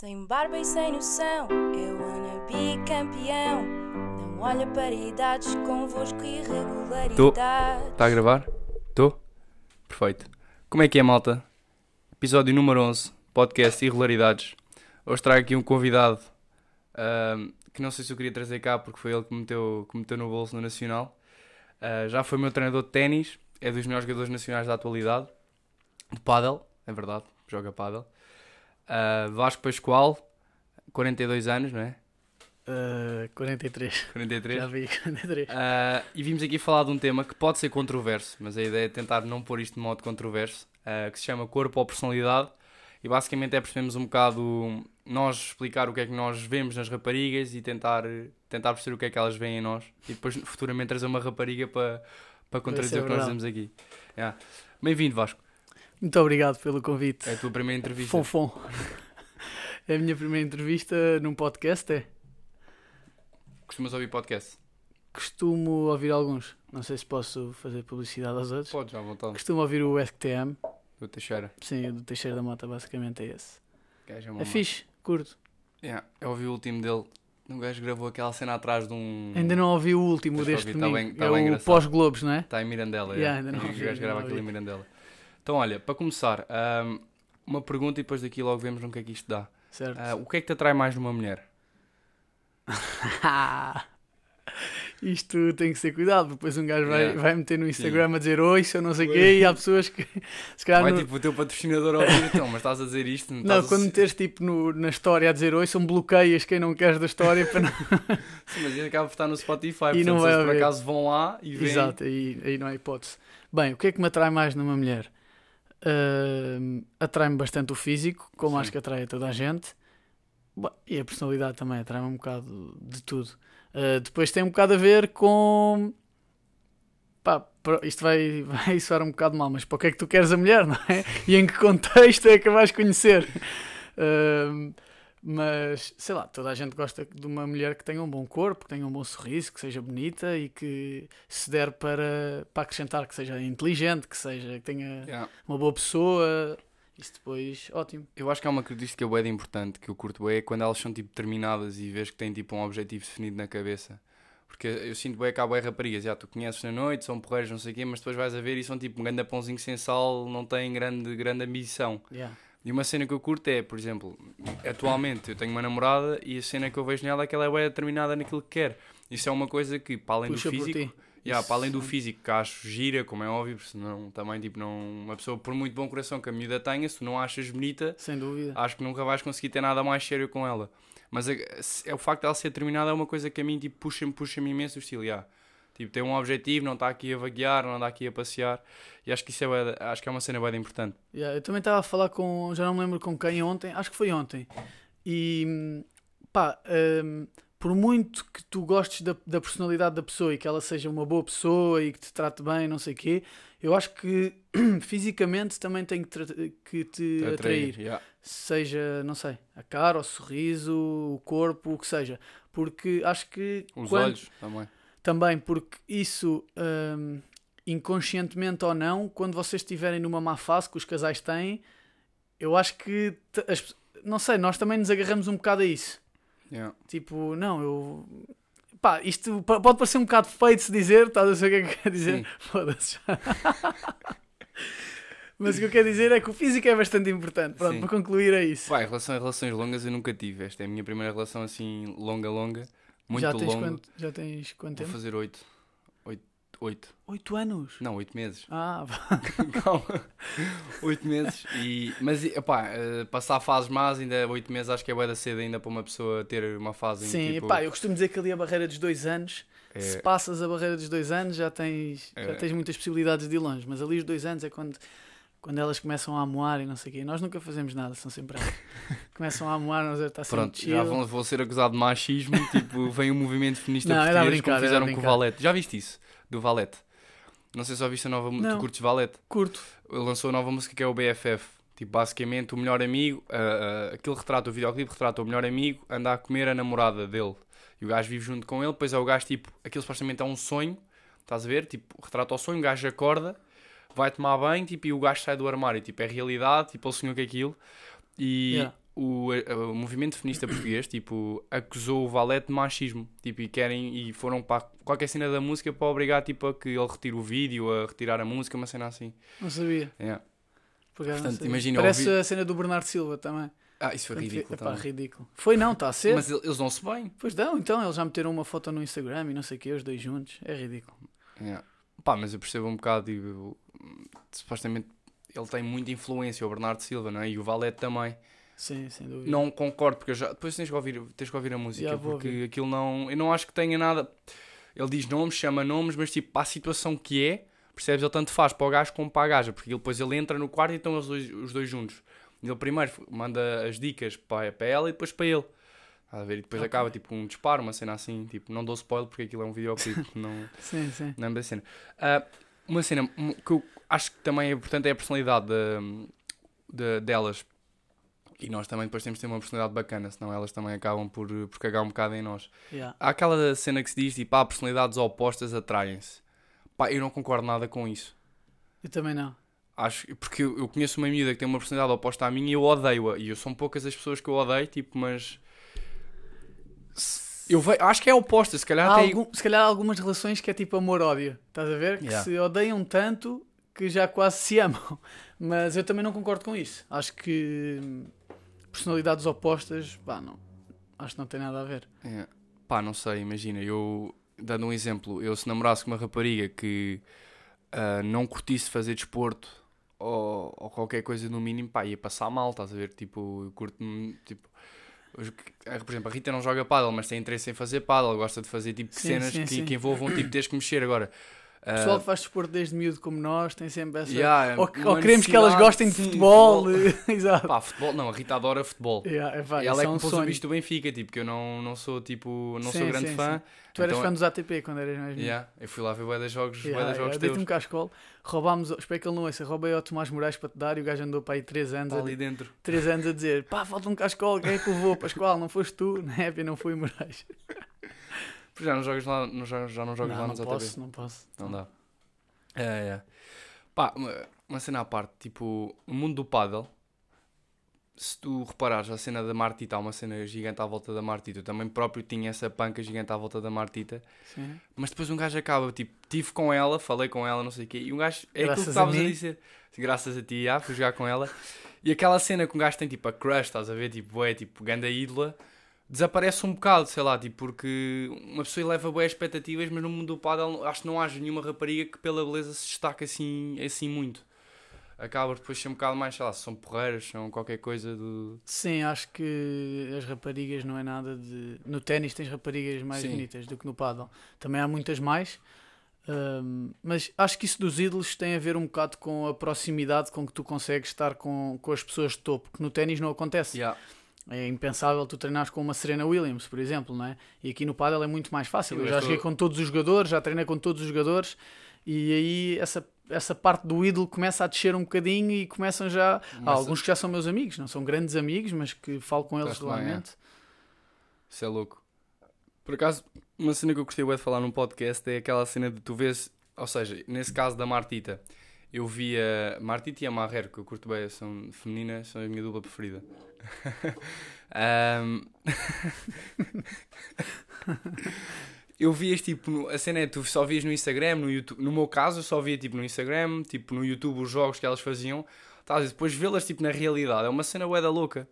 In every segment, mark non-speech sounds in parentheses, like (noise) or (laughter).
Sem barba e sem noção, eu wanna be campeão. Não olha para idades, convosco irregularidade. Está a gravar? Estou? Perfeito. Como é que é, malta? Episódio número 11, podcast Irregularidades. Hoje trago aqui um convidado ahm, que não sei se eu queria trazer cá porque foi ele que me meteu, que me meteu no bolso no Nacional. Ah, já foi meu treinador de ténis, é dos melhores jogadores nacionais da atualidade. De pádel, é verdade, joga pádel. Ah, Vasco Pascoal, 42 anos, não é? Uh, 43. 43. Já vi (laughs) 43. Ah, e vimos aqui falar de um tema que pode ser controverso, mas a ideia é tentar não pôr isto de modo controverso, ah, que se chama corpo ou personalidade. E basicamente é percebermos um bocado, nós explicar o que é que nós vemos nas raparigas e tentar, tentar perceber o que é que elas veem em nós. E depois (laughs) futuramente trazer uma rapariga para, para contradizer é o que nós dizemos aqui. Yeah. Bem-vindo, Vasco. Muito obrigado pelo convite. É a tua primeira entrevista. Fonfon. É a minha primeira entrevista num podcast, é? Costumas ouvir podcast? Costumo ouvir alguns. Não sei se posso fazer publicidade aos outros. Podes, à vontade. Costumo ouvir o STM. Do Teixeira. Sim, o do Teixeira da Mota, basicamente é esse. Gajo é uma É fixe, curto. Yeah, eu ouvi o último dele. Um gajo gravou aquela cena atrás de um. Ainda não ouvi o último deste ouvir, tá bem- tá é o pós-Globos, não é? Está em Mirandela. Yeah, é. ainda não (laughs) ouvi, ainda gravam não aquilo em ouvi. Mirandela. Então, olha, para começar, ahm, uma pergunta e depois daqui logo vemos no que é que isto dá. Certo. Ah, o que é que te atrai mais numa mulher? (laughs) Isto tem que ser cuidado, depois um gajo vai, Yeah. vai meter no Instagram a dizer oi, se eu não sei o quê, e há pessoas que se calhar Vai tipo o teu patrocinador a ouvir, então, mas estás a dizer isto? Não, Não, a quando se- meteres tipo no- na história a dizer oi, são bloqueias quem não queres da história para não... (laughs) Sim, mas isso acaba por estar no Spotify, portanto, não vai eles por acaso vão lá e veem. Exato, aí, aí não há hipótese. Bem, o que é que me atrai mais numa mulher? Ahm, atrai-me bastante o físico, como Sim. acho que atrai a toda a gente. E a personalidade também atrai-me um bocado de tudo. Ah, depois tem um bocado a ver com. Pá, isto vai, (laughs) vai soar um bocado mal, mas para o que é que tu queres a mulher, não é? E em que contexto é que a vais conhecer? Ahm, mas, sei lá, toda a gente gosta de uma mulher que tenha um bom corpo, que tenha um bom sorriso, que seja bonita e que se der para, para acrescentar que seja inteligente, que seja que tenha Yeah. uma boa pessoa. Isso depois, ótimo. Eu acho que há uma característica bué importante que eu curto é quando elas são tipo determinadas e vês que têm tipo um objetivo definido na cabeça. Porque eu sinto bem que há bué raparigas, já tu conheces na noite, são porreiros, não sei o quê, mas depois vais a ver e são tipo um grande pãozinho sem sal, não têm grande, grande ambição. Yeah. E uma cena que eu curto é, por exemplo, atualmente eu tenho uma namorada e a cena que eu vejo nela é que ela é bem determinada naquilo que quer. Isso é uma coisa que, para além Puxa do físico. Yeah, para além do físico, que acho gira, como é óbvio, porque senão também, tipo, não, uma pessoa, por muito bom coração que a miúda tenha, se tu não a achas bonita, Sem dúvida. acho que nunca vais conseguir ter nada mais sério com ela. Mas é, é o facto de ela ser determinada é uma coisa que a mim, tipo, puxa-me, puxa-me imenso o estilo, yeah. Tipo, tem um objetivo, não está aqui a vaguear, não anda aqui a passear, e acho que isso é, acho que é uma cena bem importante. Yeah, eu também estava a falar com, já não me lembro com quem ontem, acho que foi ontem. E pá, hum, por muito que tu gostes da, da personalidade da pessoa e que ela seja uma boa pessoa e que te trate bem, não sei o quê, eu acho que (clears throat) fisicamente também tem que, que te atrair. yeah. Seja, não sei, a cara, o sorriso, o corpo, o que seja. Porque acho que Os quando- olhos também. Também porque isso, hum, inconscientemente ou não, quando vocês estiverem numa má fase que os casais têm, eu acho que, as- não sei, nós também nos agarramos um bocado a isso. Yeah. Tipo, não, eu. Pá, isto pode parecer um bocado feio de se dizer, estás a saber o que é que quer dizer? (laughs) Foda-se. (laughs) Mas o que eu quero dizer é que o físico é bastante importante. Pronto, Sim. para concluir é isso. Pá, em relação a relações longas eu nunca tive. Esta é a minha primeira relação assim longa, longa. Muito já, tens longa. quanto, já tens quanto Vou tempo? fazer oito. Oito. Oito. Oito anos. Não, oito meses. Ah, (laughs) Calma. Oito meses. E, mas, epá, eh, passar fases más, ainda oito meses acho que é bué da cedo ainda para uma pessoa ter uma fase em sim, tipo, pá, eu costumo dizer que ali a barreira dos dois anos é, Se passas a barreira dos dois anos, já tens, já É. tens muitas possibilidades de ir longe. Mas ali os dois anos é quando, quando elas começam a amoar e não sei o quê. Nós nunca fazemos nada, são sempre elas. (laughs) começam a amoar, nós está sempre Pronto, chill. já vão, vou ser acusado de machismo, (laughs) tipo, vem o movimento feminista Não, português brincar, como fizeram com o. Valete. Já viste isso? Do Valete? Não sei se já viste a nova música. Tu curtes Valete? Curto. Ele lançou a nova música que é o BFF. Tipo, basicamente, o melhor amigo, ah, ah, aquele retrato, o videoclipe retrata o melhor amigo, anda a comer a namorada dele. E o gajo vive junto com ele, depois é o gajo, tipo, aquilo supostamente é um sonho, estás a ver? Tipo, retrata o sonho, o gajo acorda, vai tomar banho, tipo, e o gajo sai do armário, tipo, é realidade, tipo, ele sonhou com aquilo. E Yeah. o, a- o movimento feminista português, tipo, acusou o Valete de machismo, tipo, e querem, e foram para qualquer cena da música para obrigar, tipo, a que ele retire o vídeo, a retirar a música, uma cena assim. Não sabia. Yeah. Não Portanto, imagina, Parece ouvi- a cena do Bernardo Silva também. Ah, isso foi Quando ridículo epá, também. ridículo. Foi não, está a ser. Mas ele- eles dão-se bem. Pois não, então eles já meteram uma foto no Instagram e não sei o que, os dois juntos. É ridículo. Yeah. Pá, mas eu percebo um bocado, eu- supostamente ele tem muita influência, o Bernardo Silva, não é? E o Valete também. Sim, sem dúvida. Não concordo, porque eu já, depois tens que ouvir, tens que ouvir a música, vou porque ouvir. aquilo não. Eu não acho que tenha nada. Ele diz nomes, chama nomes, mas tipo, para a situação que é, percebes? Ele tanto faz para o gajo como para a gaja, porque ele, depois ele entra no quarto e estão os dois, os dois juntos. Ele primeiro manda as dicas para, para ela e depois para ele. A ver? E depois Ok. acaba tipo um disparo, uma cena assim, tipo, não dou spoiler porque aquilo é um videoclipe, (laughs) não. Sim, sim. Não é uma cena. Ah, uma cena que eu acho que também é importante é a personalidade de- de- delas. E nós também depois temos de ter uma personalidade bacana, senão elas também acabam por, por cagar um bocado em nós. Yeah. Há aquela cena que se diz, tipo, ah, personalidades opostas atraem-se. Pá, eu não concordo nada com isso. Eu também não. Acho, porque eu, eu conheço uma miúda que tem uma personalidade oposta à minha e eu odeio-a. E eu são poucas as pessoas que eu odeio, tipo, mas... Eu ve- acho que é oposta, se calhar Há até... algum- se calhar há algumas relações que é tipo amor-ódio. Estás a ver? Que Yeah. se odeiam tanto que já quase se amam. (laughs) Mas eu também não concordo com isso. Acho que hum, personalidades opostas, pá, não. Acho que não tem nada a ver. É. Pá, não sei, imagina, eu dando um exemplo, eu se namorasse com uma rapariga que ah, não curtisse fazer desporto ou, ou qualquer coisa no mínimo, pá, ia passar mal, estás a ver? Tipo, eu curto-me, tipo, por exemplo, a Rita não joga paddle, mas tem interesse em fazer paddle, gosta de fazer tipo Sim, cenas sim, que, sim. que envolvam tipo teres que mexer agora. O pessoal que faz desporto desde miúdo como nós tem sempre essa. yeah, ou, uma ou queremos que elas gostem de sim, futebol. (laughs) Exato. Pá, futebol, não, a Rita adora futebol. Yeah, é, pá, ela isso é é que um me pôs o bicho do Benfica, tipo, que eu não, não sou tipo, não Sim, sou grande sim, fã. Tu eras Então, fã dos ATP quando eras mais. Yeah, eu fui lá ver bué de jogos, Yeah, jogos yeah, teus. Deitei-me cá à escola, roubámos, espero que ele não ouça, roubei ao Tomás Moraes para te dar e o gajo andou para aí 3 anos, Está a, ali dentro. 3 anos a dizer pá, falta um cascola, quem é que levou? Pascoal, não foste tu? Na (laughs) época não fui Moraes. Porque já não jogas lá, não já não jogas não, lá não nos posso, não posso. Não dá. É, é. Pá, uma, uma cena à parte, tipo, o mundo do paddle, se tu reparares a cena da Martita, há uma cena gigante à volta da Martita, eu também próprio tinha essa panca gigante à volta da Martita, Sim. mas depois um gajo acaba, tipo, tive com ela, falei com ela, não sei o quê, e um gajo, é aquilo que Graças a estavas a, mim. dizer, graças a ti, ah, fui jogar com ela, e aquela cena que um gajo tem, tipo, a crush, estás a ver, tipo, é, tipo, ganda ídola, desaparece um bocado, sei lá, tipo, porque uma pessoa eleva boas expectativas, mas no mundo do paddle acho que não haja nenhuma rapariga que pela beleza se destaque assim, assim muito. Acaba depois de ser um bocado mais, sei lá, são porreiras, são qualquer coisa do... Sim, acho que as raparigas não é nada de. No ténis tens raparigas mais Sim. bonitas do que no paddle. Também há muitas mais. hum, mas acho que isso dos ídolos tem a ver um bocado com a proximidade com que tu consegues estar com, com as pessoas de topo, que no ténis não acontece. Yeah. É impensável tu treinares com uma Serena Williams, por exemplo, não é? E aqui no paddle é muito mais fácil. Eu Eu já joguei com todos os jogadores, já treinei com todos os jogadores e aí essa, essa parte do ídolo começa a descer um bocadinho e começam já... Há Começa- alguns que já são meus amigos, não são grandes amigos, mas que falo com eles é. regularmente. Isso é louco. Por acaso, uma cena que eu gostei de falar num podcast é aquela cena de tu vês, ou seja, nesse caso da Martita, eu via Martita e a Marrer, que eu curto bem, são femininas, são a minha dupla preferida. Ahm, eu vias tipo, no- a cena é tu só vias no Instagram, no YouTube, no meu caso eu só via tipo no Instagram, tipo no YouTube os jogos que elas faziam, tá, depois vê-las tipo na realidade, é uma cena bué da louca.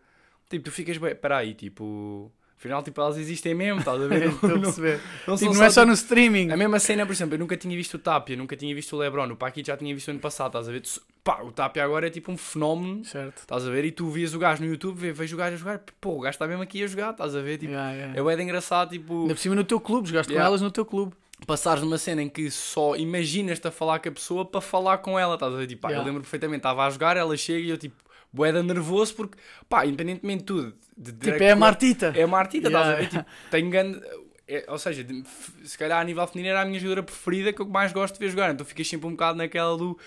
Tipo, tu ficas bem, peraí, tipo, afinal tipo elas existem mesmo, estás a ver? (laughs) Estou a Não- perceber. não Tipo, não é só tipo, no streaming. a mesma cena, por exemplo, eu nunca tinha visto o Tapia, nunca tinha visto o Lebron, o Paquito já tinha visto ano passado, estás a ver? Tu- Pá, o Tapia agora é tipo um fenómeno, Certo. estás a ver? E tu vias o gajo no YouTube, vejo o gajo a jogar, pô, o gajo está mesmo aqui a jogar, estás a ver? Tipo, Yeah, yeah. é bué de engraçado, tipo, Ainda por cima no teu clube, jogaste Yeah. com elas no teu clube. passares numa cena em que só imaginas-te a falar com a pessoa para falar com ela, estás a ver? Tipo, pá, eu Yeah. lembro perfeitamente, estava a jogar, ela chega e eu tipo, boeda nervoso porque, pá, independentemente de tudo, de, de- Tipo, é a Martita. É a Martita, estás a ver? Tipo, tenho grande. é- ou seja, se calhar a nível feminino era a minha jogadora preferida que eu mais gosto de ver jogar. Então ficas sempre um bocado naquela do.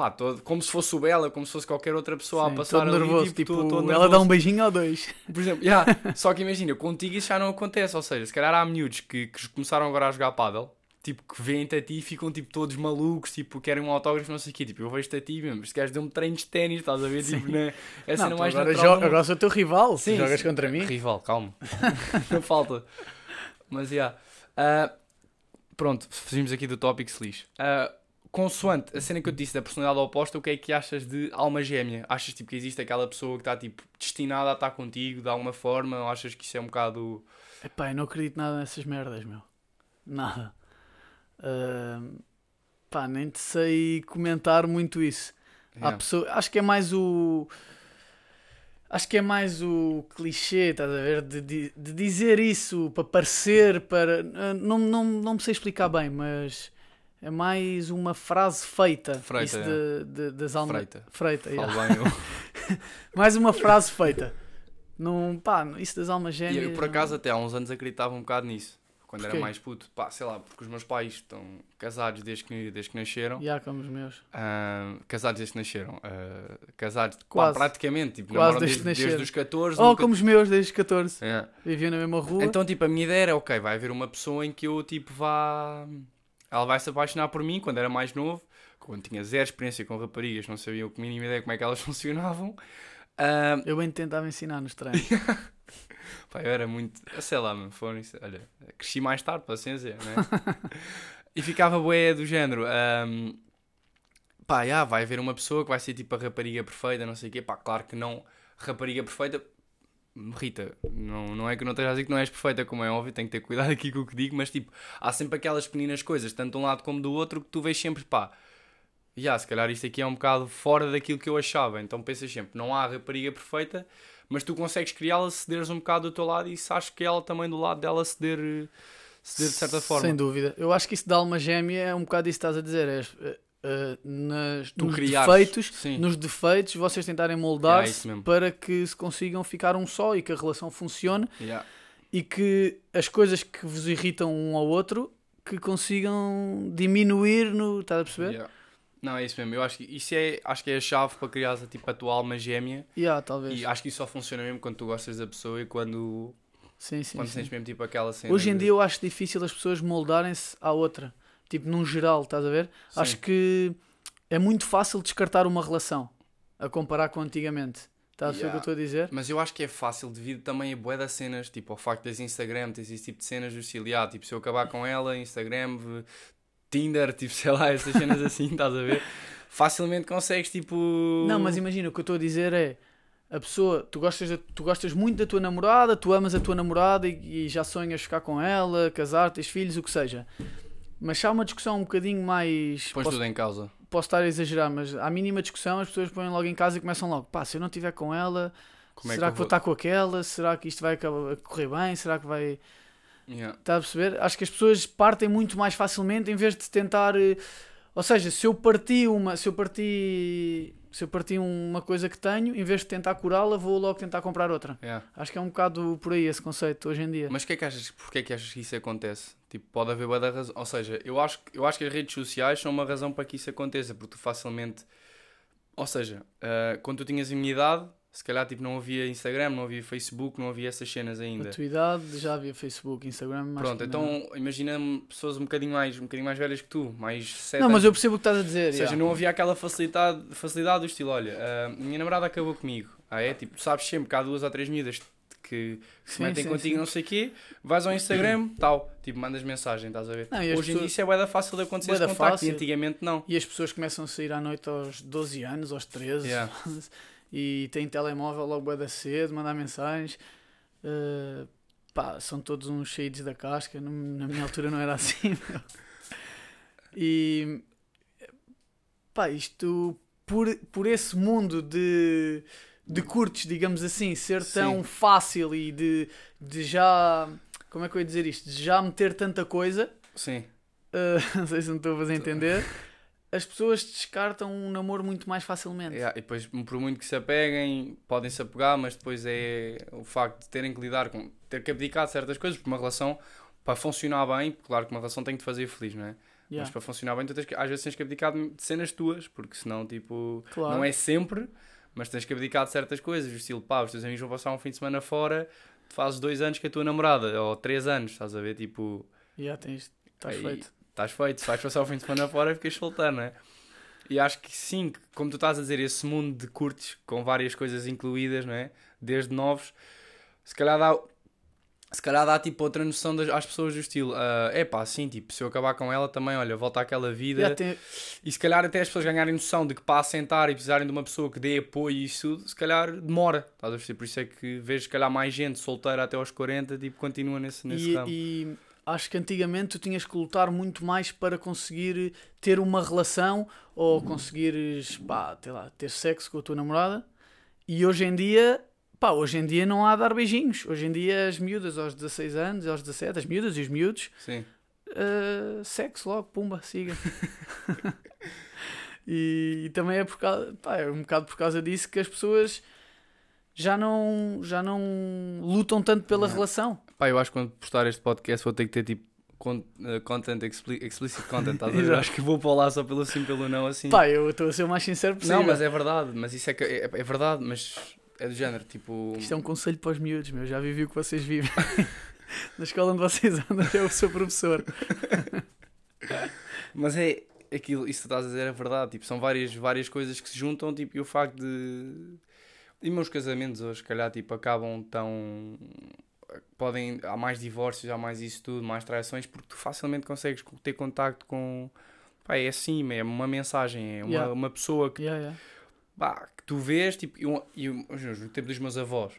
Pá, todo, como se fosse o Bela, como se fosse qualquer outra pessoa Sim, a passar todo ali. nervoso. tipo, Tipo, todo- todo ela dá nervoso. um beijinho ou dois. Por exemplo, yeah, (laughs) só que imagina, contigo isso já não acontece. Ou seja, se calhar há miúdos que, que começaram agora a jogar paddle tipo, que veem-te a ti e ficam tipo todos malucos, tipo, querem um autógrafo, não sei o quê. Tipo, eu vejo-te a ti mesmo, este gajo deu-me treinos de ténis, estás a ver? Tipo, né? É a Não, cena tu mais agora, natural jo- do agora sou o teu rival. Sim, Sim, jogas sim. contra mim. Rival, calma. (laughs) não falta. Mas, já. Yeah. Ah, pronto, fugimos aqui do tópico feliz. Uh, consoante a cena que eu te disse da personalidade oposta, o que é que achas de alma gêmea? Achas tipo, que existe aquela pessoa que está tipo, destinada a estar contigo de alguma forma? Ou achas que isso é um bocado. Epá, eu não acredito nada nessas merdas, meu. Nada. Ahm, pá, nem te sei comentar muito isso. Há Yeah. pessoa, acho que é mais o. Acho que é mais o clichê, estás a ver? De, de, de dizer isso para parecer, para. ah, Não, não, não me sei explicar bem, mas é mais uma frase feita. Freita, isso é. de, de- das almas. Freita. Freita, yeah. Bem. (laughs) Mais uma frase feita. Não, pá, isso das almas E gêmeas. eu, por acaso, até há uns anos acreditava um bocado nisso. Quando era Porquê? mais puto. Pá, sei lá, porque os meus pais estão casados desde que, desde que nasceram. Já, como os meus. Ah, casados desde que nasceram. Ah, casados pá, Quase. praticamente. Tipo, Quase desde desde, nasceram. desde os 14. Oh, nunca- como os meus, desde os 14. É. Viviam na mesma rua. Então, tipo, a minha ideia era, ok, vai haver uma pessoa em que eu, tipo, vá... Ela vai se apaixonar por mim quando era mais novo, quando tinha zero experiência com raparigas, não sabia a mínima ideia como é que elas (laughs) funcionavam. Eu bem tentava ensinar nos (laughs) treinos. pá, eu era muito... Sei lá, mano, foram isso. Olha, cresci mais tarde, para assim dizer, né? (laughs) e ficava bué do género... ahm, pá, já, vai haver uma pessoa que vai ser, tipo, a rapariga perfeita, não sei o quê. Pá, claro que não rapariga perfeita... Rita, não, não é que não esteja a dizer que não és perfeita, como é óbvio, tenho que ter cuidado aqui com o que digo, mas tipo, há sempre aquelas pequenas coisas, tanto de um lado como do outro, que tu vês sempre, pá, já, se calhar isto aqui é um bocado fora daquilo que eu achava, então pensas sempre, não há rapariga perfeita, mas tu consegues criá-la cederes um bocado do teu lado e se achas que ela também do lado dela ceder, ceder de certa forma. Sem dúvida. Eu acho que isso da alma gêmea é um bocado isso que estás a dizer. É, é, nas, nos criares, defeitos, sim. nos defeitos, vocês tentarem É, moldar-se mesmo. para que se consigam ficar um só e que a relação funcione Yeah. e que as coisas que vos irritam um ao outro que consigam diminuir no. Estás a perceber? Yeah. Não, é isso mesmo, eu acho que isso é, acho que é a chave para criar tipo, a tua alma gêmea Yeah, talvez. e acho que isso só funciona mesmo quando tu gostas da pessoa e quando, Sim, sim. quando sim. sentes mesmo tipo aquela cena. Hoje em dia eu acho difícil as pessoas moldarem-se à outra. Tipo, num geral, estás a ver? Sim. Acho que é muito fácil descartar uma relação a comparar com antigamente. Estás a ver o que eu Yeah. estou a dizer? Mas eu acho que é fácil devido também a bué das cenas, tipo ao facto das Instagram, tens esse tipo de cenas do ciliar, tipo se eu acabar com ela, Instagram, Tinder, tipo (laughs) sei lá, essas cenas assim, estás a ver? Facilmente consegues tipo. Não, mas imagina, o que eu estou a dizer é a pessoa, tu gostas, da- tu gostas muito da tua namorada, tu amas a tua namorada e, e já sonhas ficar com ela, casar, teres filhos, o que seja. Mas se há uma discussão um bocadinho mais. pões Posso, tudo em causa. posso estar a exagerar, mas à mínima discussão as pessoas põem logo em casa e começam logo: pá, se eu não estiver com ela, Como é será que que, eu vou estar com aquela? Será que isto vai acabar- correr bem? Será que vai. Yeah. Está a perceber? Acho que as pessoas partem muito mais facilmente em vez de tentar. eh, Ou seja, se eu parti uma. Se eu parti. Se eu parti uma coisa que tenho, em vez de tentar curá-la, vou logo tentar comprar outra. Yeah. Acho que é um bocado por aí esse conceito hoje em dia. Mas que é que achas, porque é que achas que isso acontece? Tipo, pode haver bué da razão. Ou seja, eu acho, que- eu acho que as redes sociais são uma razão para que isso aconteça, porque tu facilmente. Ou seja, ah, quando tu tinhas a minha idade, se calhar tipo, não havia Instagram, não havia Facebook, não havia essas cenas ainda. A tua idade já havia Facebook, Instagram, mas. Pronto, então imagina pessoas um bocadinho mais, um bocadinho mais velhas que tu, mais sete Não, mas eu percebo o que estás a dizer. Ou seja, yeah. não havia aquela facilidade, facilidade do estilo, olha, a minha namorada acabou comigo. Ah é? Tipo, sabes sempre que há duas ou três miúdas que se Sim, metem sim, contigo sim. não sei o quê, vais ao Instagram, tal, tipo, mandas mensagem, estás a ver? Não, Hoje em dia pessoas- isso é bué fácil de acontecer esse contacto fácil. e antigamente não. E as pessoas começam a sair à noite aos 12 anos, aos 13, Yeah. (laughs) e têm telemóvel logo bué da cedo, mandar mensagens. Uh, pá, são todos uns cheios da casca. Na minha altura não era assim. (laughs) meu. E pá, isto por, por esse mundo de, de curtos, digamos assim, ser tão Sim. fácil e de, de já. Como é que eu ia dizer isto? De já meter tanta coisa. Sim. Uh, (laughs) não sei se me estou a fazer entender. As pessoas descartam um namoro muito mais facilmente. Yeah, e depois, por muito que se apeguem, podem se apegar, mas depois é o facto de terem que lidar com ter que abdicar de certas coisas, porque uma relação, para funcionar bem, claro que uma relação tem que te fazer feliz, não é? Yeah, Mas para funcionar bem, tu tens que, às vezes tens que abdicar de cenas tuas, porque senão, tipo, claro. não é sempre, mas tens que abdicar de certas coisas. O estilo, pá, os teus amigos vão passar um fim de semana fora, tu fazes dois anos com a tua namorada, ou três anos, estás a ver? Tipo, Yeah, tens, estás feito. estás feito. Se vais passar o fim de semana fora, ficas solteiro, não é? E acho que sim, como tu estás a dizer, esse mundo de curtes, com várias coisas incluídas, não é? Desde novos, se calhar dá, se calhar dá tipo outra noção das, às pessoas do estilo. é pá, sim, tipo, se eu acabar com ela também, olha, volta àquela vida. E se calhar até as pessoas ganharem noção de que para assentar e precisarem de uma pessoa que dê apoio e isso tudo, se calhar demora. Estás a perceber? Por isso é que vejo se calhar mais gente solteira até aos 40, tipo, continua nesse, nesse E, ramo. e acho que antigamente tu tinhas que lutar muito mais para conseguir ter uma relação ou conseguires, pá, sei lá, ter sexo com a tua namorada. E hoje em dia, pá, hoje em dia não há dar beijinhos. Hoje em dia as miúdas aos 16 anos, aos 17, as miúdas e os miúdos, Sim. uh, sexo logo, pumba, siga. (laughs) e, e também é, por causa, pá, é um bocado por causa disso que as pessoas já não, já não lutam tanto pela Não. relação. Pá, eu acho que quando postar este podcast vou ter que ter tipo eh, content, expli- explicit content, estás a ver? (laughs) Acho que vou para lá só pelo sim, pelo não, assim. Pá, eu estou a ser o mais sincero possível. não, mas é verdade, mas isso é, que, é, é verdade, mas é do género, tipo. Isto é um conselho para os miúdos, meu. Já vivi o que vocês vivem. (laughs) Na escola onde vocês andam, eu sou professor. (laughs) Mas é aquilo, isso que tu estás a dizer é verdade, tipo, são várias, várias coisas que se juntam, tipo, e o facto de. E meus casamentos hoje, se calhar, tipo, acabam tão. Podem. Há mais divórcios, há mais isso tudo, mais traições, porque tu facilmente consegues ter contacto com. Pá, é assim, é uma mensagem, é uma, Yeah. uma pessoa que, Yeah, yeah. Pá, que tu vês, tipo, e, e um- no tempo dos meus avós.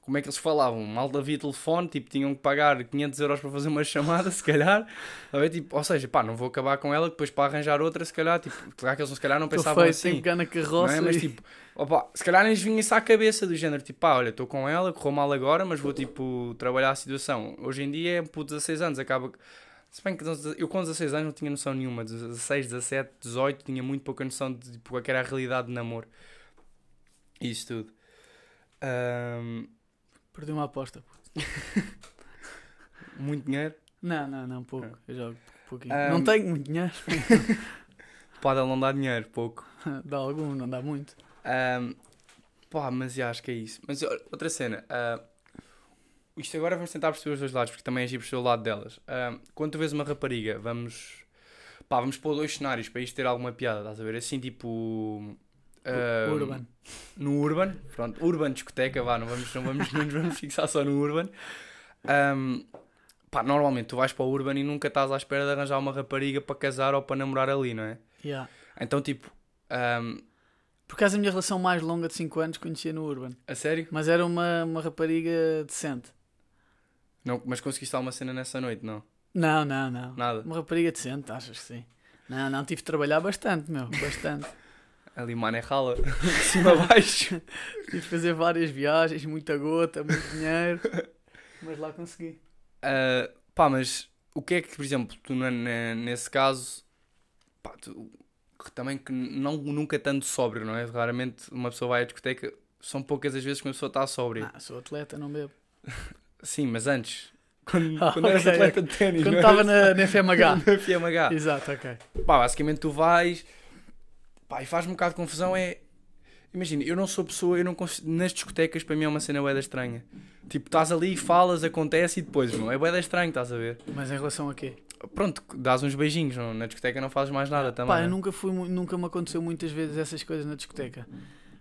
Como é que eles falavam? Mal havia telefone, tipo, tinham que pagar 500 euros para fazer uma chamada, (laughs) se calhar. A ver, tipo, ou seja, pá, não vou acabar com ela, depois para arranjar outra, se calhar, tipo, claro que eles se calhar não pensavam feito, assim. pegar na Não carroça. é? Mas e- tipo, opa, se calhar nem lhes vinha isso à cabeça do género, tipo, pá, olha, estou com ela, correu mal agora, mas vou tipo trabalhar a situação. Hoje em dia, por 16 anos, acaba. Se bem que eu com 16 anos não tinha noção nenhuma, 16, 17, 18, tinha muito pouca noção de tipo, qual que era a realidade de namoro. Isso tudo. Ahm, Perdi uma aposta. muito dinheiro. Não, não, não, pouco. Eu jogo pouquinho. Ah, Não tenho muito dinheiro. (laughs) Pode não dar dinheiro, pouco. (laughs) dá algum, não dá muito. Ahm, pá, mas já acho que é isso. Mas outra cena. ah, isto agora vamos tentar perceber os dois lados, porque também agir perceber o lado delas. Ahm, quando tu vês uma rapariga, vamos. Pá, vamos pôr dois cenários para isto ter alguma piada, estás a ver? Assim tipo. ahm, Urban. No Urban, pronto, Urban discoteca, vá, não vamos, não vamos, (laughs) não vamos fixar só no Urban. Ahm, pá, normalmente tu vais para o Urban e nunca estás à espera de arranjar uma rapariga para casar ou para namorar ali, não é? Yeah. Então, tipo, ahm, Por acaso a minha relação mais longa de 5 anos conhecia no Urban. a sério? Mas era uma, uma rapariga decente. Não, mas conseguiste alguma cena nessa noite, não? Não, não, não. Nada. Uma rapariga decente, achas que sim? Não, não, tive de trabalhar bastante, meu, bastante. (laughs) Ali, mano, é rala. De cima a baixo. (laughs) tive de fazer várias viagens, muita gota, muito dinheiro. Mas lá consegui. Ah, pá, mas o que é que, por exemplo, tu nesse caso, pá, tu, também que não, nunca tanto sóbrio, não é? Raramente uma pessoa vai à discoteca, são poucas as vezes que uma pessoa está sóbria. Ah, sou atleta, não bebo. (laughs) Sim, mas antes, (laughs) quando, Ah, quando eras atleta de ténis, Quando estava eras? na, na FMH. (laughs) na FMH. Exato, ok. Pá, basicamente tu vais, pá, e faz-me um bocado de confusão, é... Imagina, eu não sou pessoa, eu não consigo, nas discotecas para mim é uma cena bué da estranha. Tipo, estás ali, falas, acontece e depois, não é bué da estranho, estás a ver? Mas em relação a quê? Pronto, dás uns beijinhos, não? na discoteca não fazes mais nada também. Pá, eu né? nunca fui, nunca me aconteceu muitas vezes essas coisas na discoteca.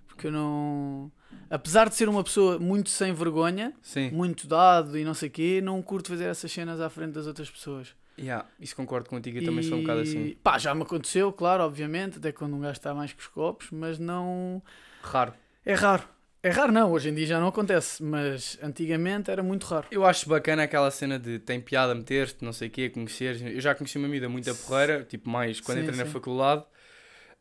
Porque eu não. Apesar de ser uma pessoa muito sem vergonha, Sim, muito dado e não sei o quê, não curto fazer essas cenas à frente das outras pessoas. yeah, isso concordo contigo, eu também sou um bocado assim. Pá, já me aconteceu, claro, obviamente, até quando um gajo está mais com os copos, mas não. Raro. É raro. É raro, não, hoje em dia já não acontece, mas antigamente era muito raro. Eu acho bacana aquela cena de tem piada meter-te, não sei o quê, conheceres. Eu já conheci uma amiga muito a porreira, tipo, mais quando Sim, entrei na sim. faculdade,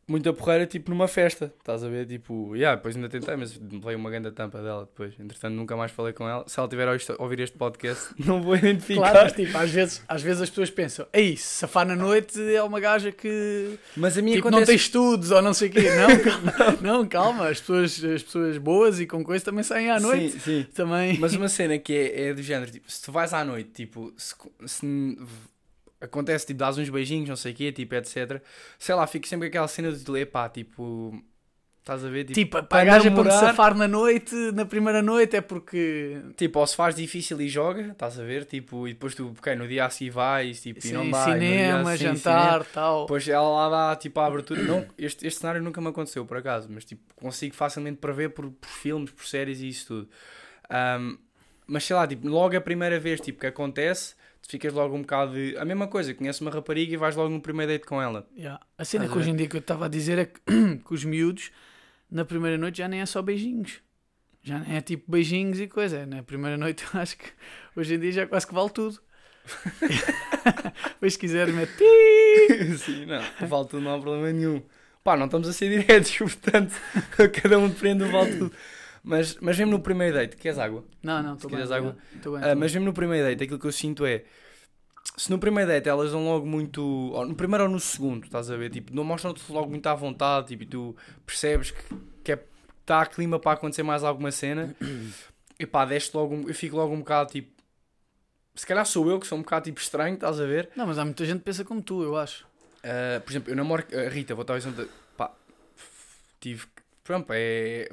muito a porreira, tipo, numa festa, estás a ver? Tipo, yeah, depois ainda tentei, mas veio uma grande tampa dela depois. Entretanto, nunca mais falei com ela. Se ela tiver a ouvir este podcast, (laughs) não vou identificar. Claro, mas tipo, às vezes, às vezes as pessoas pensam, ei, se safar na noite é uma gaja que Mas a minha tipo, não acontece... tem estudos ou não sei o quê. Não, (laughs) calma, não, calma, as pessoas, as pessoas boas e com coisa também saem à noite. Sim, sim. Também. Mas uma cena que é, é do género, tipo, se tu vais à noite, tipo, se, se acontece, tipo, dás uns beijinhos, não sei o quê, tipo, etc. Sei lá, fico sempre aquela cena de ler, pá, tipo, Estás a ver? Tipo, para a gaja para me namorar- safar na noite, na primeira noite, é porque. Tipo, ou se faz difícil e joga, estás a ver? Tipo, e depois tu, ok, no dia a seguir vais, tipo, e Sim, não dá. e no dia cinema, a seguir, jantar, tal. Depois ela lá dá, tipo, a abertura. Não, este, este cenário nunca me aconteceu, por acaso, mas, tipo, consigo facilmente prever por, por filmes, por séries e isso tudo. Ahm, mas, sei lá, tipo, logo a primeira vez, tipo, que acontece, ficas logo um bocado de... A mesma coisa, conheces uma rapariga e vais logo no primeiro date com ela. Yeah. A cena Estás que hoje em dia que eu estava a dizer é que, (clears throat) que os miúdos, na primeira noite, já nem é só beijinhos. Já nem é tipo beijinhos e coisa. Na primeira noite, (laughs) eu acho que hoje em dia já quase que vale tudo. (laughs) Depois, se quiser, mete. (laughs) Sim, não, vale tudo, não há problema nenhum. Pá, não estamos a ser diretos, portanto, cada um depende do vale tudo. Mas, mas mesmo no primeiro date, queres água? Não, não, estou bem. quiseres água. Estou bem, Ah, estou mas mesmo no primeiro date, aquilo que eu sinto é. Se no primeiro date elas dão logo muito. ou no primeiro ou no segundo, estás a ver? Tipo, não mostram-te logo muito à vontade, tipo, e tu percebes que, que é, está a clima para acontecer mais alguma cena. E pá, deste logo. Eu fico logo um bocado tipo. Se calhar sou eu que sou um bocado tipo estranho, estás a ver? bem. Não, mas há muita gente que pensa como tu, eu acho. Uh, por exemplo, eu namoro. A Rita, vou estar a de- Pá, tive. Pronto, é.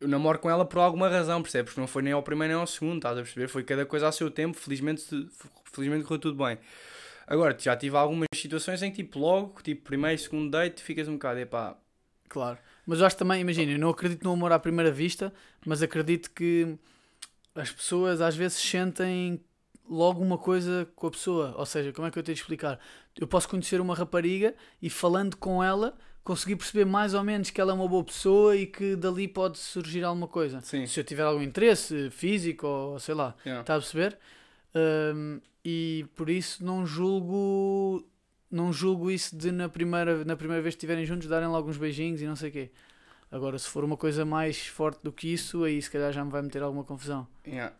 Eu namoro com ela por alguma razão, percebes? Não foi nem ao primeiro nem ao segundo, estás a perceber? Foi cada coisa a seu tempo, felizmente, felizmente correu tudo bem. Agora, já tive algumas situações em que, tipo, logo, tipo, primeiro, segundo date, ficas um bocado, epá. Claro. Mas eu acho também, imagina, eu não acredito no amor à primeira vista, mas acredito que as pessoas às vezes sentem logo uma coisa com a pessoa. Ou seja, como é que eu tenho de explicar? Eu posso conhecer uma rapariga e falando com ela conseguir perceber mais ou menos que ela é uma boa pessoa e que dali pode surgir alguma coisa. Sim. Se eu tiver algum interesse físico ou sei lá, Yeah. Está a perceber? Hum, e por isso não julgo não julgo isso de na primeira, na primeira vez que estiverem juntos darem logo uns beijinhos e não sei o quê. Agora, se for uma coisa mais forte do que isso, aí se calhar já me vai meter alguma confusão. Yeah.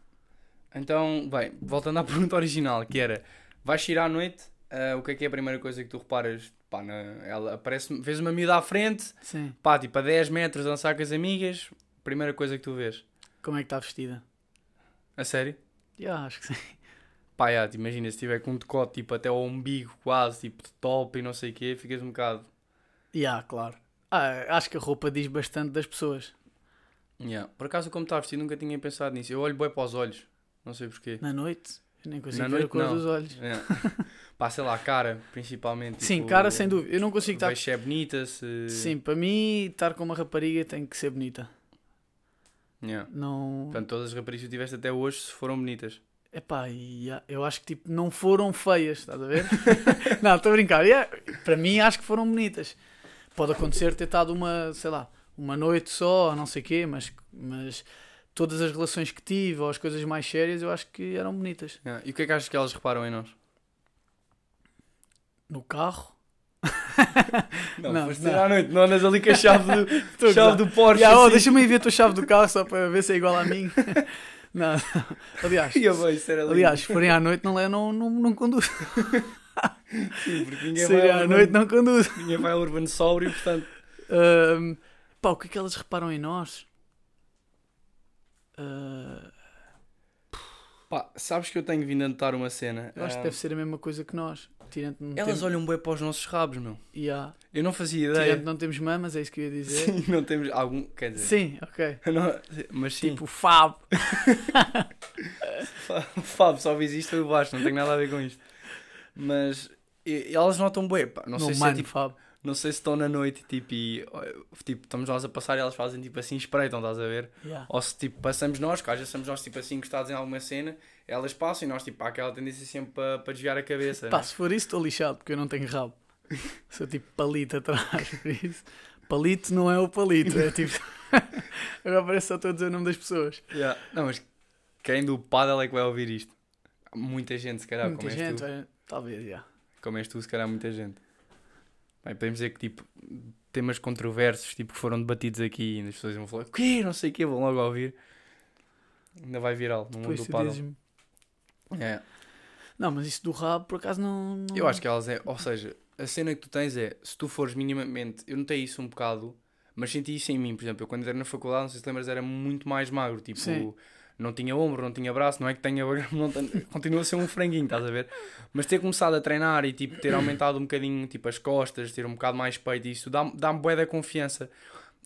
Então, bem, voltando à (laughs) pergunta original, que era: vais sair à noite, ah, o que é que é a primeira coisa que tu reparas? Pá, na, ela aparece, vês uma miúda à frente, Sim. pá, tipo a 10 metros dançar com as amigas, primeira coisa que tu vês. Como é que está vestida? A sério? Já, acho que sim. Pá, já, te imagina se tiver com um decote tipo até ao umbigo quase, tipo de top e não sei o quê, ficas um bocado. Já, claro. Ah, acho que a roupa diz bastante das pessoas. Yeah. Por acaso, como está vestido, nunca tinha pensado nisso. Eu olho bem para os olhos, não sei porquê. Na noite, eu nem consigo Na ver a noite, cor não. dos olhos. Yeah. (laughs) Pá, sei lá, a cara, principalmente. Sim, tipo, cara, sem dúvida. Eu não consigo estar. Se é bonita, se. Sim, para mim, estar com uma rapariga tem que ser bonita. Yeah. Não. Portanto, todas as raparigas que tiveste até hoje foram bonitas. Epá, e, ah, eu acho que tipo, não foram feias, estás a ver? (laughs) não, estou a brincar. Yeah, para mim, acho que foram bonitas. Pode acontecer ter estado uma, sei lá, uma noite só, ou não sei o quê, mas, mas todas as relações que tive, ou as coisas mais sérias, eu acho que eram bonitas. Yeah. E o que é que achas que elas reparam em nós? No carro. (laughs) Não, Não, não. à noite, não andas ali com a chave do, (laughs) chave do Porsche. Yeah, oh, assim. Deixa-me aí ver a tua chave do carro só para ver se é igual a mim. (laughs) não, não. Aliás, Ia bem, aliás, se forem à noite, não, le- não, não, não conduz. Sim, porque ninguém Se vai, à ao noite, urbano, não conduz. ninguém vai ao urbano sóbrio, portanto. Ahm, pá, o que é que elas reparam em nós? Pá, sabes que eu tenho vindo a notar uma cena. eu acho que Ah, deve ser a mesma coisa que nós. Tirando que não Elas temos, olham bem para os nossos rabos, meu. Yeah. Eu não fazia ideia. não temos mamas, é isso que eu ia (laughs) dizer. Sim, não temos algum. Quer dizer, Sim, ok. (laughs) não- mas sim. Tipo Fab. (laughs) Fábio, só fiz isto eu baixo, não tem nada a ver com isto. Mas elas notam bem, pá, não, Não, sei se mano, é, tipo, Fab. Não sei se estão na noite tipo, e tipo, estamos nós a passar e elas fazem tipo assim, espreitam, estás a ver? Yeah. Ou se tipo passamos nós, que às vezes somos nós tipo assim encostados em alguma cena, elas passam e nós tipo há aquela tendência sempre para, para desviar a cabeça. Pá, né? se for isso, estou lixado porque eu não tenho rabo. (laughs) Sou tipo palito atrás, por isso. Palito não é o palito, é tipo. (laughs) Agora parece que só estou a dizer o nome das pessoas. Yeah. Não, mas quem do paddle é que vai ouvir isto? Muita gente, se calhar, Muita como és gente, tu. vai- talvez, já. Como és tu, se calhar muita gente. Bem, podemos dizer que tipo, temas controversos tipo, que foram debatidos aqui e as pessoas vão falar, o quê? Não sei o quê, vão logo ouvir. Ainda vai viral no mundo Depois do paddle. dizes-me. É. Não, mas isso do rabo, por acaso, não. não- Eu acho que elas é, ou seja, a cena que tu tens é, se tu fores minimamente, eu notei isso um bocado, mas senti isso em mim, por exemplo, eu quando era na faculdade, não sei se lembras, era muito mais magro, tipo, Sim. Não tinha ombro, não tinha braço, não é que tenha, (laughs) não tem- continua a ser um franguinho, estás a ver? Mas ter começado a treinar e tipo, ter aumentado um bocadinho tipo, as costas, ter um bocado mais peito, isso dá-me dá bué da confiança.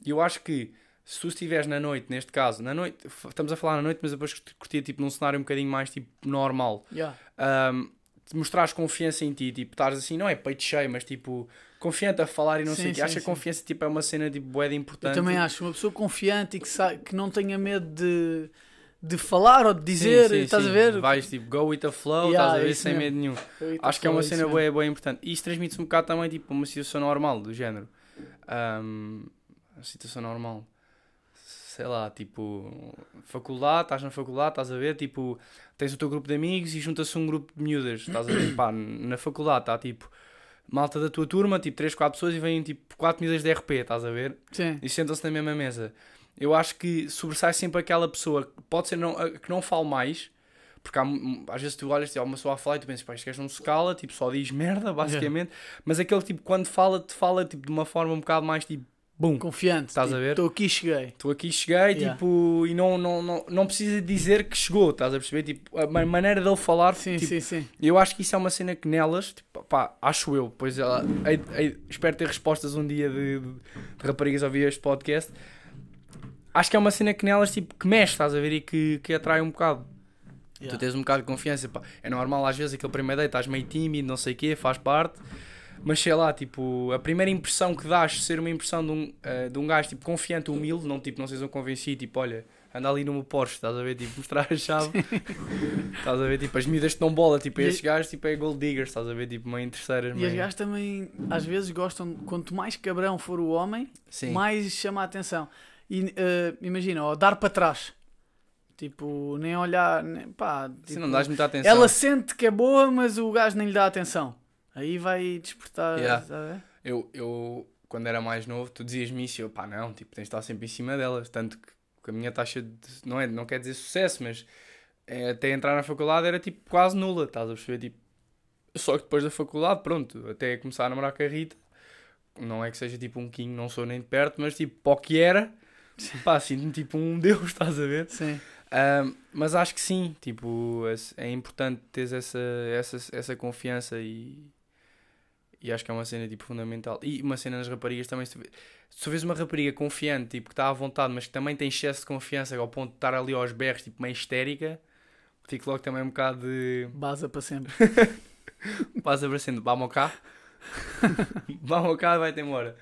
E eu acho que se tu estiveres na noite, neste caso, na noite, estamos a falar na noite, mas depois curtia tipo num cenário um bocadinho mais tipo normal. Yeah. Um, mostrares confiança em ti, tipo, estás assim, não é peito cheio, mas tipo, confiante a falar e não Sim, sei o que. Acho que a confiança tipo, é uma cena tipo, bué de Eu importante. também acho, uma pessoa confiante e que, que não tenha medo de, de falar ou de dizer, Sim, sim, estás sim. a ver? Vais tipo, go with the flow, Yeah, estás a ver, isso sem mesmo. medo nenhum. Acho que é uma isso cena mesmo. bué, bué importante. E isto transmite-se um bocado também, tipo, uma situação normal, do género. Um, uma situação normal. Sei lá, tipo, faculdade, estás na faculdade, estás a ver, tipo, tens o teu grupo de amigos e junta-se um grupo de miúdas, estás a ver, pá, na faculdade está, tipo, malta da tua turma, tipo, 3, 4 pessoas e vêm, tipo, 4 miúdas de RP, estás a ver? Sim, e sentam-se na mesma mesa. Eu acho que sobressai sempre aquela pessoa que pode ser não, que não fale mais, porque há, às vezes tu olhas, tipo, há uma pessoa a falar e tu pensas, pá, este gajo não se cala, tipo, só diz merda, basicamente, mas aquele tipo, quando fala, te fala tipo, de uma forma um bocado mais tipo, bum, confiante. Estás a ver? Estou aqui, cheguei. estou aqui, cheguei, Yeah. tipo, e não, não, não, não precisa dizer que chegou, estás a perceber? Tipo, a ma- maneira dele falar, Sim, tipo, sim, sim. eu acho que isso é uma cena que nelas, tipo, pá, acho eu, pois ela, hei- hei- espero ter respostas um dia de, de, de raparigas a ouvir este podcast. Acho que é uma cena que nelas, tipo, que mexe, estás a ver, e que, que atrai um bocado. Yeah. Tu tens um bocado de confiança, pá. É normal às vezes aquele primeiro date, estás meio tímido, não sei o quê, faz parte. Mas sei lá, tipo, a primeira impressão que dás ser uma impressão de um, eh, de um gajo, tipo, confiante, humilde, não, tipo, não sejas um convencido, tipo, olha, anda ali no meu Porsche, estás a ver, tipo, mostrar a chave. (laughs) estás a ver, tipo, as que dão bola, tipo, E- estes gajos, tipo, é gold diggers, estás a ver, tipo, meio interesseiras, E as meio... gajas também, às vezes, gostam, quanto mais cabrão for o homem, Sim. mais chama a atenção. E eh, imagina, ó, dar para trás. Tipo, nem olhar, nem, pá. Se tipo, não dás muita atenção. ela sente que é boa, mas o gajo nem lhe dá atenção. Aí vai despertar. Yeah. Eu, eu, quando era mais novo, tu dizias-me isso eu, pá, não, tipo, tens de estar sempre em cima delas. Tanto que, a minha taxa de. Não, é, não quer dizer sucesso, mas é, até entrar na faculdade era tipo quase nula, estás a perceber? Tipo, só que depois da faculdade, pronto, até começar a namorar com a Rita, não é que seja tipo um king, não sou nem de perto, mas tipo, para o que era, pá, sinto-me tipo um deus, (laughs) estás a ver? Sim. Mas acho que sim, tipo, é- é importante teres essa, essa, essa confiança e, e acho que é uma cena tipo, fundamental. E uma cena nas raparigas também, se tu, vê- se tu vês uma rapariga confiante, tipo, que está à vontade, mas que também tem excesso de confiança ao ponto de estar ali aos berros, tipo, meio histérica, fico logo também um bocado de. (laughs) Baza para sempre. Passa abraçando, vamos cá, vamos cá e vai-te embora.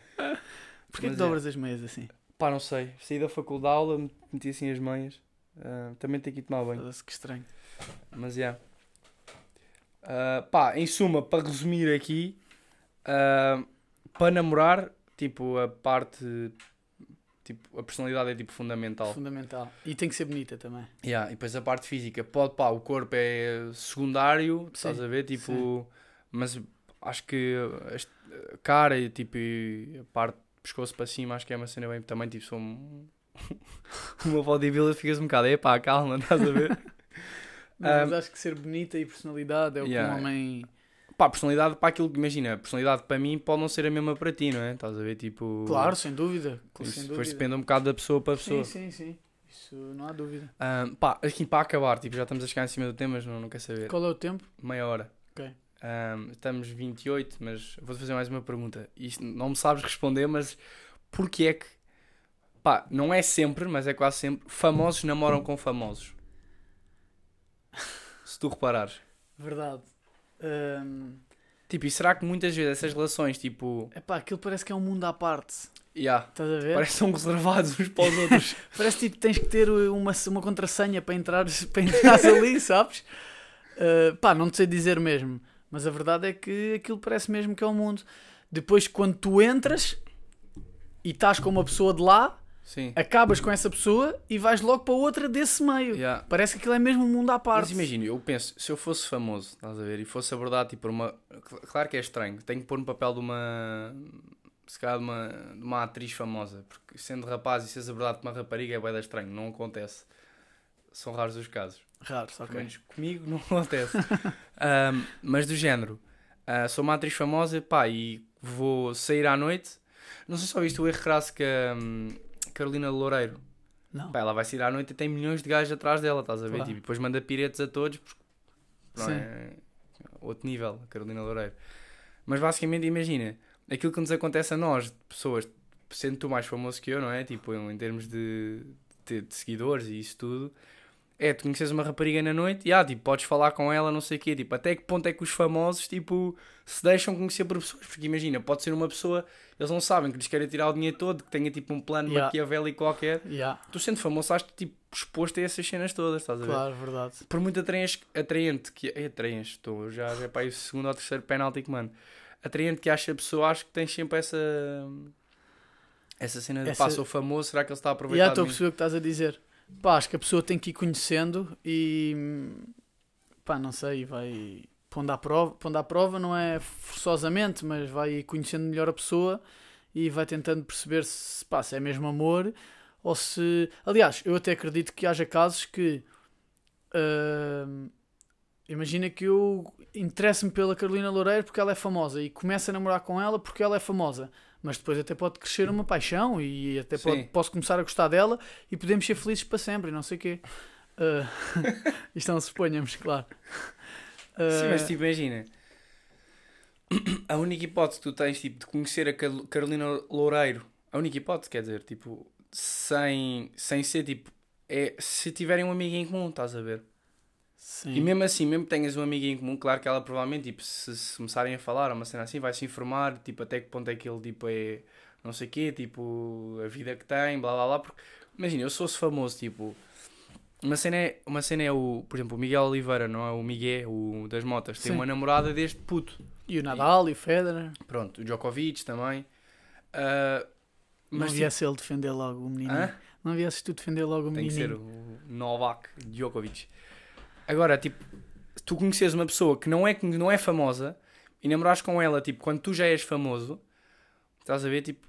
Porquê que é. dobras as meias assim? Pá, não sei, saí da faculdade, aula, meti assim as meias, ah, também tenho que ir tomar banho. Que estranho. Mas é. Ah, pá, em suma, para resumir aqui, ah, para namorar, tipo, a parte. Tipo, a personalidade é tipo fundamental. Fundamental. E tem que ser bonita também. Yeah, e depois a parte física, pode, pá, o corpo é secundário, estás Sim, a ver? Tipo, mas acho que a cara e tipo, a parte pescoço para cima, acho que é uma cena bem. Também, tipo, sou um. (laughs) uma bodybuilder, ficas um bocado, epá, calma, estás a ver? (laughs) Mas acho que ser bonita e personalidade é o yeah. que um homem. Pá, personalidade para aquilo que imagina, personalidade para mim pode não ser a mesma para ti, não é? Estás a ver? Tipo. Claro, sem dúvida. Sem depois dúvida. depende um bocado da pessoa para pessoa. Sim, sim, sim. Isso não há dúvida. Ah, pá, aqui para acabar, tipo, já estamos a chegar em cima do tema, mas não, não quer saber. Qual é o tempo? Meia hora. Ok. Ah, estamos 28, mas vou-te fazer mais uma pergunta. Isto não me sabes responder, mas porquê é que. Pá, não é sempre, mas é quase sempre. Famosos namoram com famosos. (laughs) Se tu reparares. Verdade. Hum, Tipo, e será que muitas vezes essas relações, tipo. epá, aquilo parece que é um mundo à parte. Yeah, Estás a ver? parece que são reservados uns para os outros. (laughs) Parece tipo que tens que ter uma, uma contrassenha para entrar (laughs) para entrares ali, sabes? Uh, pá, não te sei dizer mesmo. Mas a verdade é que aquilo parece mesmo que é o mundo. Depois, quando tu entras e estás com uma pessoa de lá, Sim. acabas com essa pessoa e vais logo para outra desse meio. Yeah. Parece que aquilo é mesmo um mundo à Mas parte. imagina, eu penso, se eu fosse famoso, estás a ver, e fosse abordado tipo por uma. Claro que é estranho, tenho que pôr no papel de uma. Se calhar de uma, de uma atriz famosa, porque sendo rapaz e seres abordado por uma rapariga é bem estranho, não acontece. São raros os casos. Raro, ok. menos comigo não (laughs) acontece. Ahm, mas do género, ah, sou uma atriz famosa, pá, e vou sair à noite. Não sei se só viste o erro crasso que a hum, Carolina Loureiro. Não. Pá, ela vai sair à noite e tem milhões de gajos atrás dela, estás a ver? Claro. Tipo, depois manda piretes a todos, porque não é outro nível, Carolina Loureiro. Mas basicamente, imagina, aquilo que nos acontece a nós, de pessoas sendo tu mais famoso que eu, não é? Tipo, em, em termos de, de, de seguidores e isso tudo. É, tu conheces uma rapariga na noite e, ah, tipo, podes falar com ela, não sei o quê. Tipo, até que ponto é que os famosos, tipo, se deixam conhecer por pessoas? Porque imagina, pode ser uma pessoa, eles não sabem que lhes querem tirar o dinheiro todo, que tenha, tipo, um plano Yeah. maquiavélico qualquer. Yeah, Tu sendo famoso, estás, tipo, exposto a essas cenas todas, estás a ver? claro, verdade. Por muito atraente, atraente que é atraente, estou já, já para aí o segundo ou terceiro penalti que mando. Atraente que acha a pessoa, acho que tens sempre essa essa cena de Essa- pá, sou famoso, será que ele está a Já aproveitar? estou a perceber o que estás a dizer. Pá, acho que a pessoa tem que ir conhecendo e pá, não sei, vai pondo à prova, pondo à prova não é forçosamente, mas vai conhecendo melhor a pessoa e vai tentando perceber se, pá, se é mesmo amor ou se. Aliás, eu até acredito que haja casos que hum, imagina que eu interesso-me pela Carolina Loureiro porque ela é famosa e começo a namorar com ela porque ela é famosa. Mas depois até pode crescer uma paixão e até pode- Sim. posso começar a gostar dela e podemos ser felizes para sempre e não sei o quê. Ah, (laughs) (laughs) isto não suponhamos, claro. Sim, Ah, mas tipo, imagina. (clears throat) A única hipótese que tu tens tipo, de conhecer a Carolina Loureiro, a única hipótese, quer dizer, tipo, sem, sem ser tipo, é se tiverem um amigo em comum, estás a ver? Sim. E mesmo assim, mesmo que tenhas um amigo em comum, claro que ela provavelmente, tipo, se, se começarem a falar uma cena assim, vai se informar, tipo, até que ponto é que ele, tipo, é não sei o quê, tipo, a vida que tem, blá blá blá. Porque, imagina, eu sou-se famoso, tipo, uma cena, é, uma cena é o, por exemplo, o Miguel Oliveira, não é? O Miguel, o das motas, tem Sim. uma namorada desde puto. E o Nadal e o Federer. Pronto, o Djokovic também. Não mas, tipo, viesse ele defender logo o menino. hã? Não viesses tu defender logo o Tem que ser menino. o Novak Djokovic. Agora, tipo, se tu conheces uma pessoa que não é, que não é famosa e namorares com ela, tipo, quando tu já és famoso, estás a ver, tipo,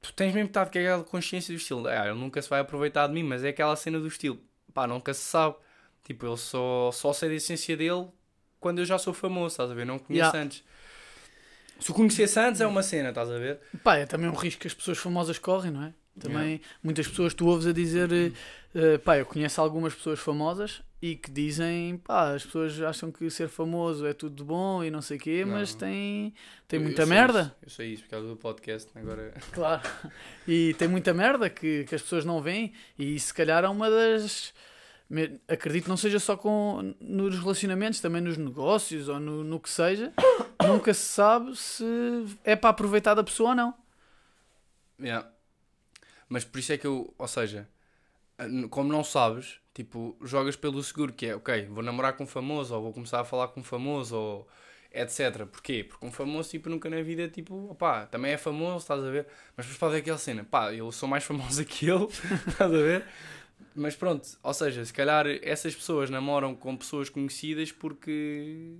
tu tens mesmo estado com aquela consciência do estilo. Ah, ele nunca se vai aproveitar de mim, mas é aquela cena do estilo. Pá, nunca se sabe. Tipo, ele só, só sei da essência dele quando eu já sou famoso, estás a ver? Não conheço Yeah. antes. Se o conhecesse antes é uma cena, estás a ver? Pá, é também um risco que as pessoas famosas correm, não é? Também muitas pessoas tu ouves a dizer, eh, pá, eu conheço algumas pessoas famosas e que dizem, pá, as pessoas acham que ser famoso é tudo de bom e não sei o quê, mas Não. tem, tem Eu- eu muita sei merda. isso, eu sei isso por causa do podcast. Agora, (laughs) Claro. E tem muita merda que, que as pessoas não veem e se calhar é uma das. Acredito não seja só com, nos relacionamentos, também nos negócios ou no, no que seja. (coughs) Nunca se sabe se é para aproveitar da pessoa ou não. Yeah. Mas por isso é que eu, ou seja, como não sabes, tipo, jogas pelo seguro que é, ok, vou namorar com um famoso, ou vou começar a falar com um famoso, ou etc. Porquê? Porque um famoso, tipo, nunca na vida, tipo, opá, também é famoso, estás a ver? Mas depois haver aquela cena, pá, eu sou mais (laughs) famoso que ele, estás a ver? Mas pronto, ou seja, se calhar essas pessoas namoram com pessoas conhecidas porque,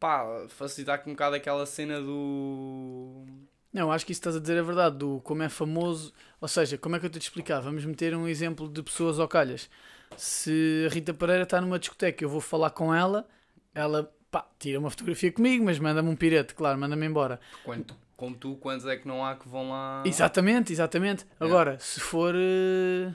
pá, facilitar um bocado aquela cena do... Não, acho que isso estás a dizer é verdade, do como é famoso. Ou seja, como é que eu te explicar? Vamos meter um exemplo de pessoas ao calhas. Se a Rita Pereira está numa discoteca, eu vou falar com ela, ela pá, tira uma fotografia comigo, mas manda-me um pirete, claro, manda-me embora. Quando, como tu, quantos é que não há que vão lá... Exatamente, exatamente. Agora, se for. eh,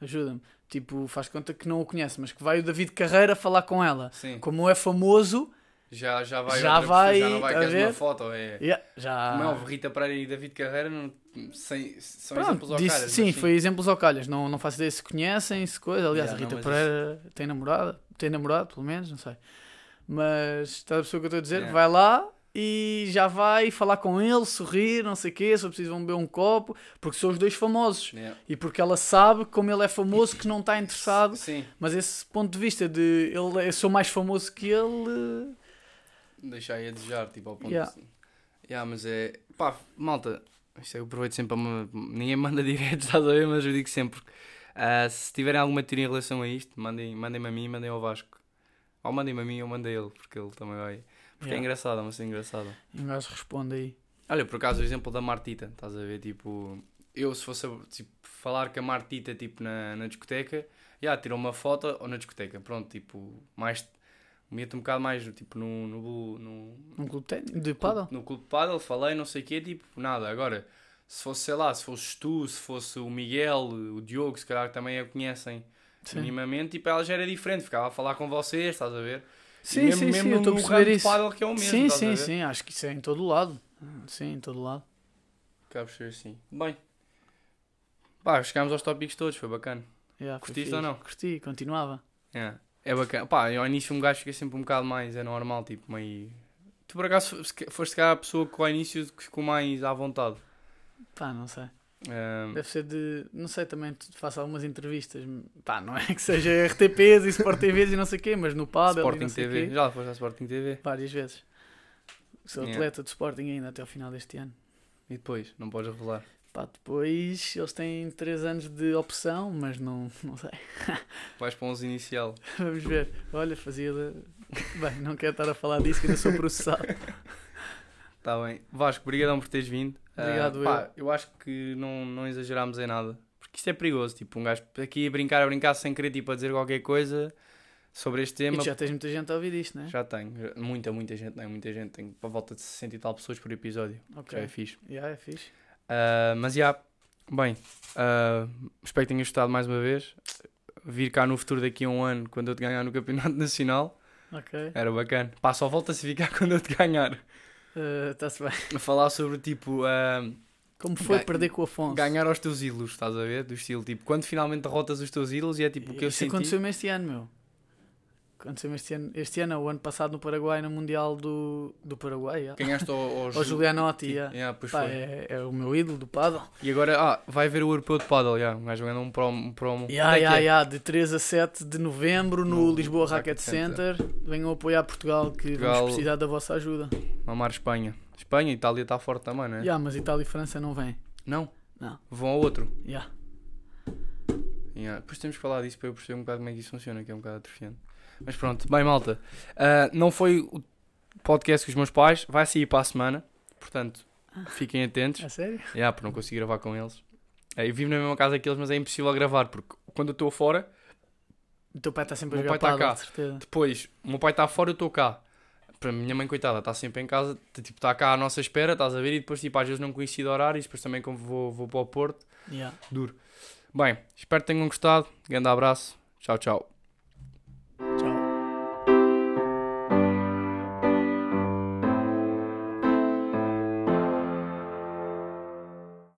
Ajuda-me. Tipo, faz conta que não o conhece, mas que vai o David Carreira falar com ela. Sim, Como é famoso, já, já vai Já outra vai, já não vai queres ver? uma foto, é... yeah, já. Como é Rita Pereira e David Carreira não, sem, são Pronto, exemplos ao disse- caras, sim, foi exemplos ao calhas. Não, não faço ideia se conhecem, se coisa. Aliás, Yeah, a Rita não, Pereira tem namorada, tem namorado, pelo menos, não sei. Mas está a pessoa que eu estou a dizer, Yeah. vai lá e já vai falar com ele, sorrir, não sei o quê, preciso vão beber um copo, porque são os dois famosos. Yeah. E porque ela sabe, como ele é famoso, que não está interessado. Sim, Mas esse ponto de vista de ele, eu sou mais famoso que ele. Deixar aí a desejar, tipo, ao ponto Yeah. de... Yeah, mas é... Pá, malta, isto eu aproveito sempre para... me- Ninguém (laughs) manda direto, estás a ver? Mas eu digo sempre, ah, se tiverem alguma teoria em relação a isto, mandem- mandem-me a mim, mandem ao Vasco. Ou mandem-me a mim ou mandem a ele, porque ele também vai... Porque é Yeah. engraçado, é uma cena engraçada. Um gajo responde aí. Olha, por acaso, o exemplo da Martita, estás a ver? Tipo, eu se fosse tipo, falar com a Martita tipo, na, na discoteca, já tirou uma foto ou na discoteca, pronto, tipo, mais. Meto um bocado mais tipo, no, no, no, Um clube de de paddle? no clube de paddle, falei, não sei o quê, tipo, nada. Agora, se fosse, sei lá, se fosses tu, se fosse o Miguel, o Diogo, se calhar também a conhecem Sim. minimamente, tipo, ela já era diferente, ficava a falar com vocês, estás a ver? Sim, mesmo, sim, mesmo sim, eu estou a no perceber de isso. paddle que é o mesmo, sim, sim, sim, acho que isso é em todo lado. Sim, em todo lado. acaba por ser assim. Bem, pá, chegámos aos tópicos todos, foi bacana. Yeah, Curtiste ou não? Curti, continuava. É, é bacana. Pá, ao início um gajo fica sempre um bocado mais, é normal, tipo, meio. Tu por acaso foste cá a pessoa que ao início ficou mais à vontade. Pá, não sei. Ahm, Deve ser de. Não sei, também faço algumas entrevistas. Pá, não é que seja RTPs e Sport TVs e não sei o quê, mas no Padel e Sporting não sei o TV. quê. Já foste à Sporting TV. Várias vezes. Sou Yeah. atleta de Sporting ainda até ao final deste ano. E depois, não podes revelar. Pá, depois eles têm 3 anos de opção, mas não, (laughs) não sei. Vais para 11 inicial. Vamos ver. Olha, fazia. (laughs) Bem, não quero estar a falar disso que ainda sou processado. Está (laughs) bem. Vasco, obrigadão por teres vindo. Ah, Obrigado, pá, eu acho que não, não exagerámos em nada. Porque isto é perigoso. Tipo, um gajo aqui a brincar, a brincar sem querer, tipo, a dizer qualquer coisa sobre este E tema. tu já tens muita gente a ouvir isto, né? Já tenho. Já- Muita, muita gente, não é? Muita gente. Tenho para volta de 60 e tal pessoas por episódio. Ok. Já é fixe. Yeah, é fixe. Ah, mas já, bem, ah, espero que tenhas gostado mais uma vez. Vir cá no futuro daqui a um ano, quando eu te ganhar no Campeonato (laughs) Nacional, era bacana. Pá, só volta-se a ficar (laughs) quando eu te ganhar. Está-se bem. A falar sobre tipo. ah, Como foi perder com o Afonso? ganhar aos teus ídolos, estás a ver? Do estilo, tipo, quando finalmente derrotas os teus ídolos e é tipo o que eu Isso senti. aconteceu-me este ano, meu. Aconteceu-me este ano. Este ano, o ano passado no Paraguai, no Mundial do, do Paraguai. Yeah. Ganhaste ao, ao, (laughs) O Ju- Julianotti, yeah. yeah, Pá, é, é o meu ídolo do paddle. E agora, ah, vai haver o europeu de paddle, já. Um gajo ganhou um promo. Um promo. Yeah, é yeah, é? yeah, de 3 a 7 de novembro no, No Lisboa Racket Racket Center. Venham apoiar Portugal que Portugal- vamos precisar da vossa ajuda. Mamar Espanha. Espanha e Itália está forte também, não é? Yeah, mas Itália e França não vêm. Não? Não. Vão ao outro. Yeah. Yeah. Depois temos que falar disso para eu perceber um bocado como é que isso funciona, que é um bocado atrofiante. Mas pronto, bem malta. Ah, não foi o podcast com os meus pais, vai sair para a semana. Portanto, fiquem atentos. É sério? Yeah, por não conseguir gravar com eles. É, eu vivo na mesma casa que eles, mas é impossível gravar, porque quando eu estou fora, O teu pai está sempre a jogar pai tá cá. de certeza. depois o meu pai está fora, eu estou cá. Para a minha mãe, coitada, está sempre em casa, t- tipo, está cá à nossa espera, estás a ver? E depois, tipo, às vezes não coincide horários, depois também como vou, vou para o Porto, Yeah. duro. Bem, espero que tenham gostado. Grande abraço. Tchau, tchau.